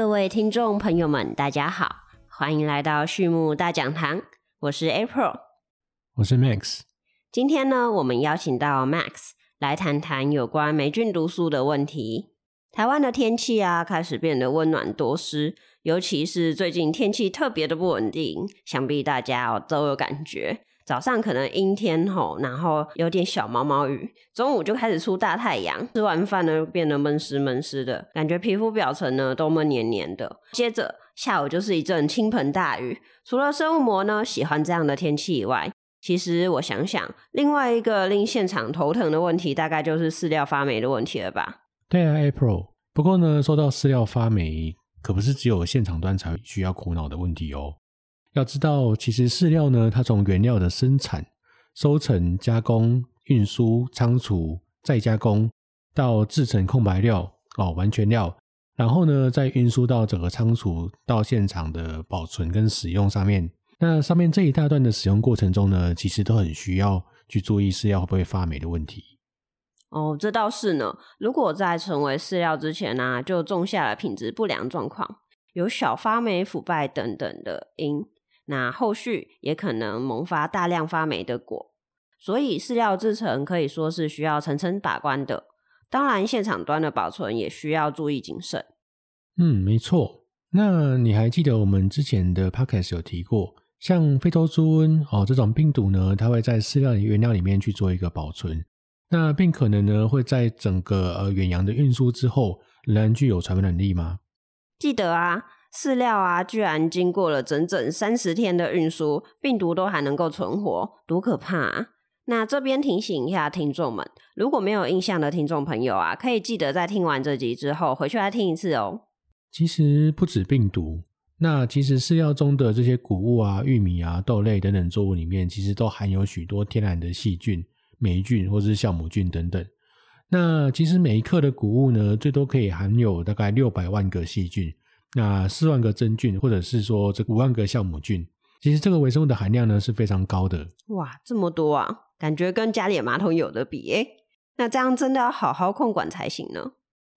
各位听众朋友们，大家好，欢迎来到畜牧大讲堂，我是 April，我是 Max。今天呢，我们邀请到 Max 来谈谈有关霉菌毒素的问题。台湾的天气啊，开始变得温暖多湿，尤其是最近天气特别的不稳定，想必大家哦都有感觉。早上可能阴天吼，然后有点小毛毛雨，中午就开始出大太阳，吃完饭呢变得闷湿闷湿的，感觉皮肤表层呢都闷黏黏的。接着下午就是一阵倾盆大雨。除了生物膜呢喜欢这样的天气以外，其实我想想，另外一个令现场头疼的问题，大概就是饲料发霉的问题了吧？对啊，April。不过呢，说到饲料发霉，可不是只有现场端才需要苦恼的问题哦。要知道，其实饲料呢，它从原料的生产、收成、加工、运输、仓储、再加工，到制成空白料哦，完全料，然后呢，再运输到整个仓储到现场的保存跟使用上面，那上面这一大段的使用过程中呢，其实都很需要去注意饲料会不会发霉的问题。哦，这倒是呢。如果在成为饲料之前呢，就种下了品质不良状况，有小发霉、腐败等等的因。那后续也可能萌发大量发霉的果，所以饲料制成可以说是需要层层把关的。当然，现场端的保存也需要注意谨慎。嗯，没错。那你还记得我们之前的 podcast 有提过，像非洲猪瘟哦这种病毒呢，它会在饲料的原料里面去做一个保存，那并可能呢会在整个呃远洋的运输之后，仍然具有传染力吗？记得啊。饲料啊，居然经过了整整三十天的运输，病毒都还能够存活，多可怕！啊！那这边提醒一下听众们，如果没有印象的听众朋友啊，可以记得在听完这集之后回去再听一次哦。其实不止病毒，那其实饲料中的这些谷物啊、玉米啊、豆类等等作物里面，其实都含有许多天然的细菌、霉菌或是酵母菌等等。那其实每一克的谷物呢，最多可以含有大概六百万个细菌。那四万个真菌，或者是说这五万个酵母菌，其实这个微生物的含量呢是非常高的。哇，这么多啊，感觉跟家里的马桶有的比诶。那这样真的要好好控管才行呢。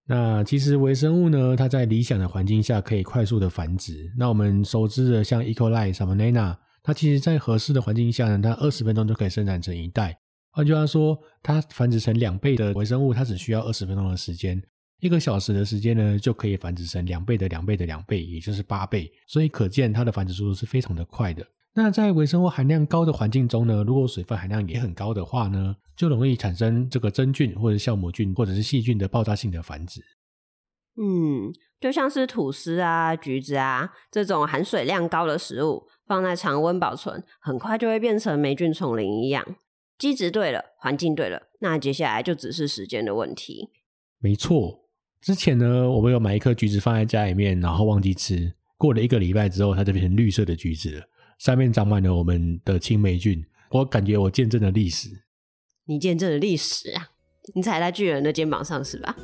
那其实微生物呢，它在理想的环境下可以快速的繁殖。那我们熟知的像 E. coli、Salmonella，它其实在合适的环境下呢，它二十分钟就可以生产成一代。换句话说，它繁殖成两倍的微生物，它只需要二十分钟的时间。一个小时的时间呢，就可以繁殖成两倍的两倍的两倍，也就是八倍。所以可见它的繁殖速度是非常的快的。那在微生物含量高的环境中呢，如果水分含量也很高的话呢，就容易产生这个真菌或者酵母菌或者是细菌的爆炸性的繁殖。嗯，就像是吐司啊、橘子啊这种含水量高的食物，放在常温保存，很快就会变成霉菌丛林一样。基质对了，环境对了，那接下来就只是时间的问题。没错。之前呢，我们有买一颗橘子放在家里面，然后忘记吃。过了一个礼拜之后，它就变成绿色的橘子了，上面长满了我们的青霉菌。我感觉我见证了历史。你见证了历史啊？你踩在巨人的肩膀上是吧？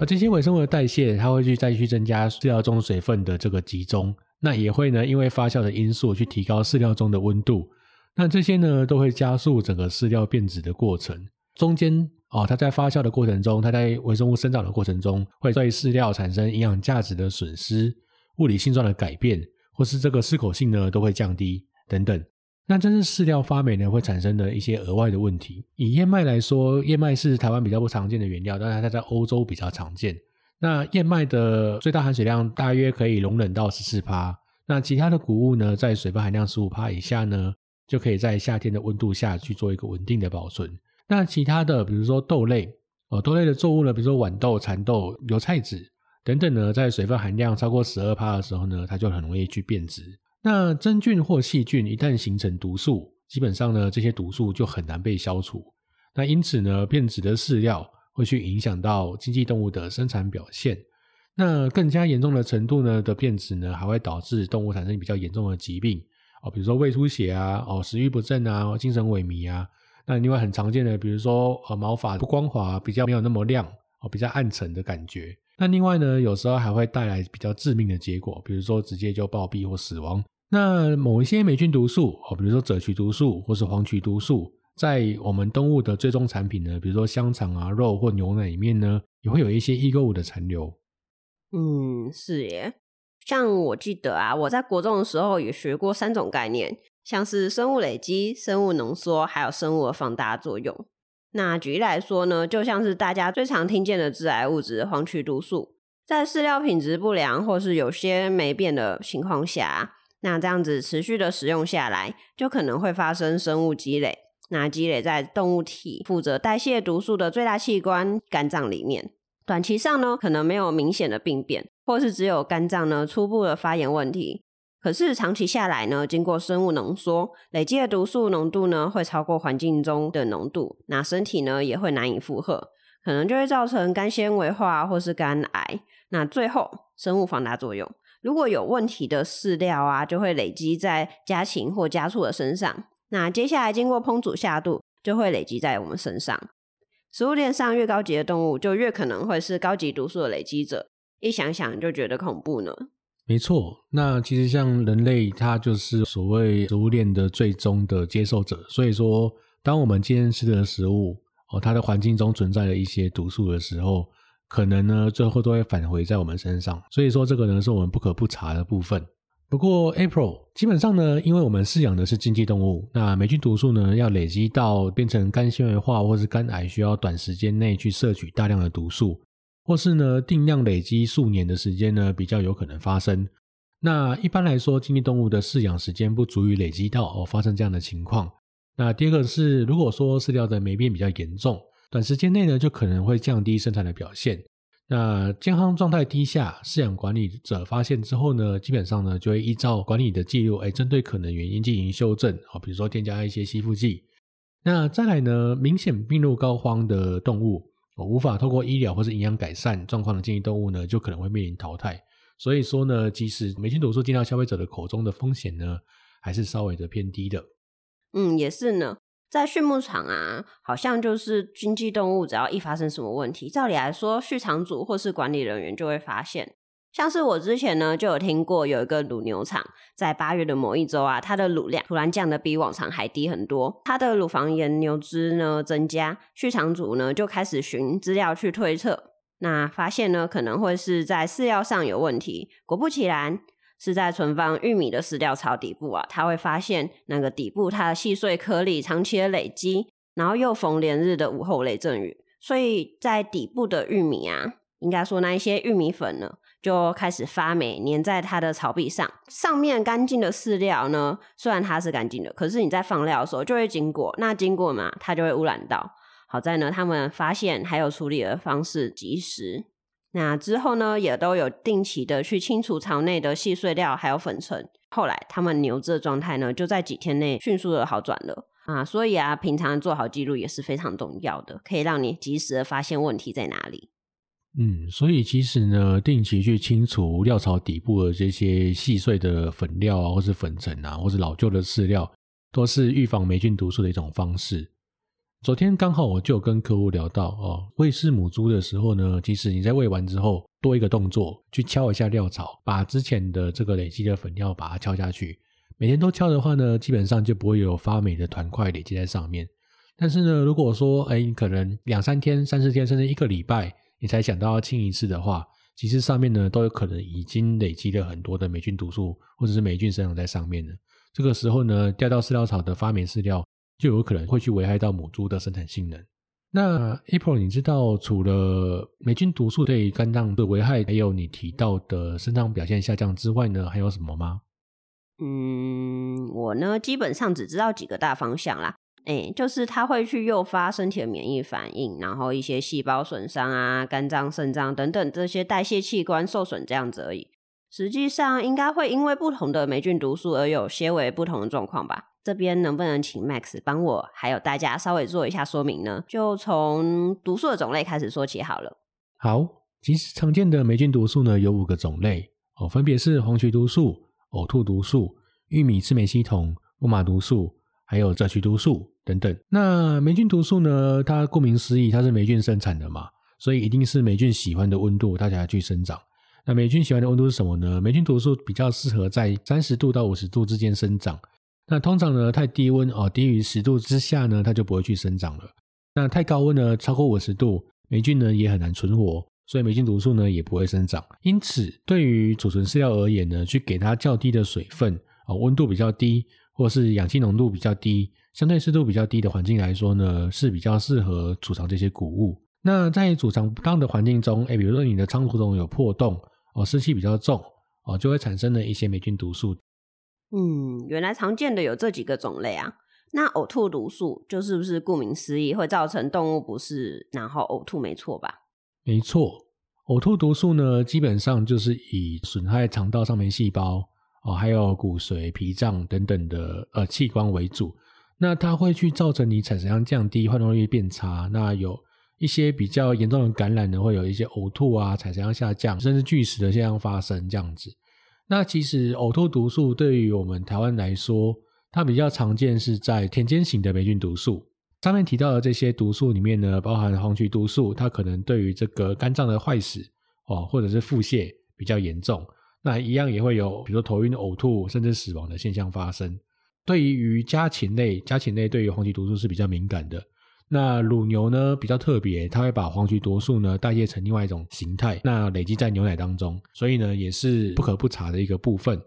而这些微生物的代谢，它会去再去增加饲料中水分的这个集中，那也会呢，因为发酵的因素去提高饲料中的温度。那这些呢，都会加速整个饲料变质的过程。中间哦，它在发酵的过程中，它在微生物生长的过程中，会对饲料产生营养价值的损失、物理性状的改变，或是这个适口性呢，都会降低等等。那这是饲料发霉呢，会产生的一些额外的问题。以燕麦来说，燕麦是台湾比较不常见的原料，当然它在欧洲比较常见。那燕麦的最大含水量大约可以容忍到十四帕。那其他的谷物呢，在水分含量十五帕以下呢？就可以在夏天的温度下去做一个稳定的保存。那其他的，比如说豆类哦，豆类的作物呢，比如说豌豆、蚕豆、油菜籽等等呢，在水分含量超过十二帕的时候呢，它就很容易去变质。那真菌或细菌一旦形成毒素，基本上呢，这些毒素就很难被消除。那因此呢，变质的饲料会去影响到经济动物的生产表现。那更加严重的程度呢的变质呢，还会导致动物产生比较严重的疾病。哦，比如说胃出血啊，哦，食欲不振啊，精神萎靡啊。那另外很常见的，比如说呃，毛发不光滑，比较没有那么亮，哦，比较暗沉的感觉。那另外呢，有时候还会带来比较致命的结果，比如说直接就暴毙或死亡。那某一些霉菌毒素，哦，比如说赭曲毒素或是黄曲毒素，在我们动物的最终产品呢，比如说香肠啊、肉或牛奶里面呢，也会有一些异构物的残留。嗯，是耶。像我记得啊，我在国中的时候也学过三种概念，像是生物累积、生物浓缩，还有生物的放大作用。那举例来说呢，就像是大家最常听见的致癌物质黄曲毒素，在饲料品质不良或是有些霉变的情况下，那这样子持续的使用下来，就可能会发生生物积累。那积累在动物体负责代谢毒素的最大器官肝脏里面，短期上呢，可能没有明显的病变。或是只有肝脏呢初步的发炎问题，可是长期下来呢，经过生物浓缩，累积的毒素浓度呢会超过环境中的浓度，那身体呢也会难以负荷，可能就会造成肝纤维化或是肝癌。那最后生物放大作用，如果有问题的饲料啊，就会累积在家禽或家畜的身上，那接下来经过烹煮下肚，就会累积在我们身上。食物链上越高级的动物，就越可能会是高级毒素的累积者。一想想就觉得恐怖呢。没错，那其实像人类，它就是所谓食物链的最终的接受者。所以说，当我们今天吃的食物哦，它的环境中存在了一些毒素的时候，可能呢最后都会返回在我们身上。所以说，这个呢是我们不可不查的部分。不过，April 基本上呢，因为我们饲养的是经济动物，那霉菌毒素呢要累积到变成肝纤维化或是肝癌，需要短时间内去摄取大量的毒素。或是呢，定量累积数年的时间呢，比较有可能发生。那一般来说，经济动物的饲养时间不足以累积到哦发生这样的情况。那第二个是，如果说饲料的霉变比较严重，短时间内呢就可能会降低生产的表现。那健康状态低下，饲养管理者发现之后呢，基本上呢就会依照管理的记录，哎，针对可能原因进行修正哦，比如说添加一些吸附剂。那再来呢，明显病入膏肓的动物。无法透过医疗或是营养改善状况的经济动物呢，就可能会面临淘汰。所以说呢，即使霉菌毒素进到消费者的口中的风险呢，还是稍微的偏低的。嗯，也是呢，在畜牧场啊，好像就是经济动物只要一发生什么问题，照理来说，畜场主或是管理人员就会发现。像是我之前呢就有听过，有一个乳牛场在八月的某一周啊，它的乳量突然降得比往常还低很多，它的乳房炎牛只呢增加，畜场主呢就开始寻资料去推测，那发现呢可能会是在饲料上有问题，果不其然是在存放玉米的饲料槽底部啊，他会发现那个底部它的细碎颗粒长期的累积，然后又逢连日的午后雷阵雨，所以在底部的玉米啊，应该说那一些玉米粉呢。就开始发霉，粘在它的草壁上。上面干净的饲料呢，虽然它是干净的，可是你在放料的时候就会经过，那经过嘛，它就会污染到。好在呢，他们发现还有处理的方式及时。那之后呢，也都有定期的去清除槽内的细碎料还有粉尘。后来他们牛只的状态呢，就在几天内迅速的好转了啊。所以啊，平常做好记录也是非常重要的，可以让你及时的发现问题在哪里。嗯，所以其实呢，定期去清除料槽底部的这些细碎的粉料啊，或是粉尘啊，或是老旧的饲料，都是预防霉菌毒素的一种方式。昨天刚好我就跟客户聊到哦，喂饲母猪的时候呢，其实你在喂完之后，多一个动作，去敲一下料槽，把之前的这个累积的粉料把它敲下去。每天都敲的话呢，基本上就不会有发霉的团块累积在上面。但是呢，如果说哎，你可能两三天、三四天，甚至一个礼拜。你才想到要清一次的话，其实上面呢都有可能已经累积了很多的霉菌毒素，或者是霉菌生长在上面了。这个时候呢，掉到饲料槽的发霉饲料就有可能会去危害到母猪的生产性能。那 April，你知道除了霉菌毒素对肝脏的危害，还有你提到的肾脏表现下降之外呢，还有什么吗？嗯，我呢基本上只知道几个大方向啦。哎，就是它会去诱发身体的免疫反应，然后一些细胞损伤啊，肝脏、肾脏等等这些代谢器官受损这样子而已。实际上，应该会因为不同的霉菌毒素而有些微不同的状况吧？这边能不能请 Max 帮我还有大家稍微做一下说明呢？就从毒素的种类开始说起好了。好，其实常见的霉菌毒素呢有五个种类哦，分别是红曲毒素、呕吐毒素、玉米赤霉系统、木马毒素。还有赭曲毒素等等。那霉菌毒素呢？它顾名思义，它是霉菌生产的嘛，所以一定是霉菌喜欢的温度，它才去生长。那霉菌喜欢的温度是什么呢？霉菌毒素比较适合在三十度到五十度之间生长。那通常呢，太低温哦，低于十度之下呢，它就不会去生长了。那太高温呢，超过五十度，霉菌呢也很难存活，所以霉菌毒素呢也不会生长。因此，对于储存饲料而言呢，去给它较低的水分啊，温度比较低，或是氧气浓度比较低，相对湿度比较低的环境来说呢，是比较适合储藏这些谷物。那在储藏不当的环境中，哎，比如说你的仓库中有破洞哦，湿气比较重哦，就会产生了一些霉菌毒素。嗯，原来常见的有这几个种类啊。那呕吐毒素就是不是顾名思义会造成动物不适，然后呕吐，没错吧？没错，呕吐毒素呢，基本上就是以损害肠道上面细胞哦，还有骨髓、脾脏等等的呃器官为主。那它会去造成你产生量降低，换动率变差。那有一些比较严重的感染呢，会有一些呕吐啊、产生量下降，甚至拒食的现象发生这样子。那其实呕吐毒素对于我们台湾来说，它比较常见是在田间型的霉菌毒素。上面提到的这些毒素里面呢，包含黄曲毒素，它可能对于这个肝脏的坏死哦，或者是腹泻比较严重。那一样也会有，比如说头晕、呕吐，甚至死亡的现象发生。对于家禽类，家禽类对于黄曲毒素是比较敏感的。那乳牛呢比较特别，它会把黄曲毒素呢代谢成另外一种形态，那累积在牛奶当中，所以呢也是不可不查的一个部分。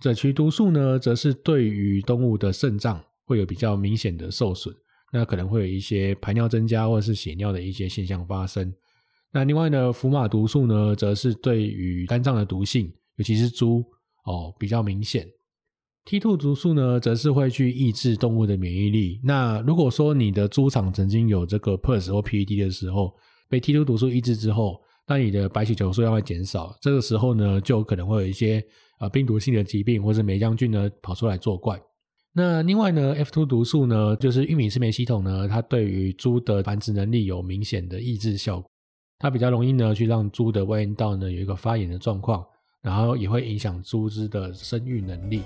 赭曲毒素呢，则是对于动物的肾脏会有比较明显的受损，那可能会有一些排尿增加或者是血尿的一些现象发生。那另外呢，福马毒素呢，则是对于肝脏的毒性，尤其是猪哦比较明显。T2 毒素呢，则是会去抑制动物的免疫力。那如果说你的猪场曾经有这个 PERS 或 PED 的时候，被 T2 毒素抑制之后，那你的白血球数量会减少，这个时候呢，就可能会有一些呃病毒性的疾病或者霉浆菌呢跑出来作怪。那另外呢，F2 毒素呢，就是玉米识别系统呢，它对于猪的繁殖能力有明显的抑制效果，它比较容易呢去让猪的外阴道呢有一个发炎的状况。然后也会影响猪只的生育能力。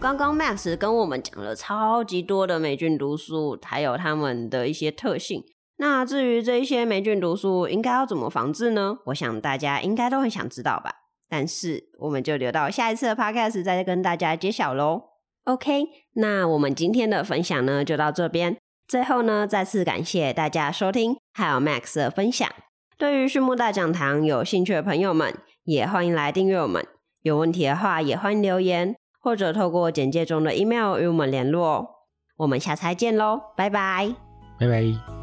刚刚 Max 跟我们讲了超级多的霉菌毒素，还有它们的一些特性。那至于这一些霉菌毒素应该要怎么防治呢？我想大家应该都很想知道吧。但是我们就留到下一次的 Podcast 再跟大家揭晓喽。OK，那我们今天的分享呢就到这边。最后呢，再次感谢大家收听，还有 Max 的分享。对于畜牧大讲堂有兴趣的朋友们，也欢迎来订阅我们。有问题的话，也欢迎留言，或者透过简介中的 email 与我们联络。我们下次再见喽，拜拜，拜拜。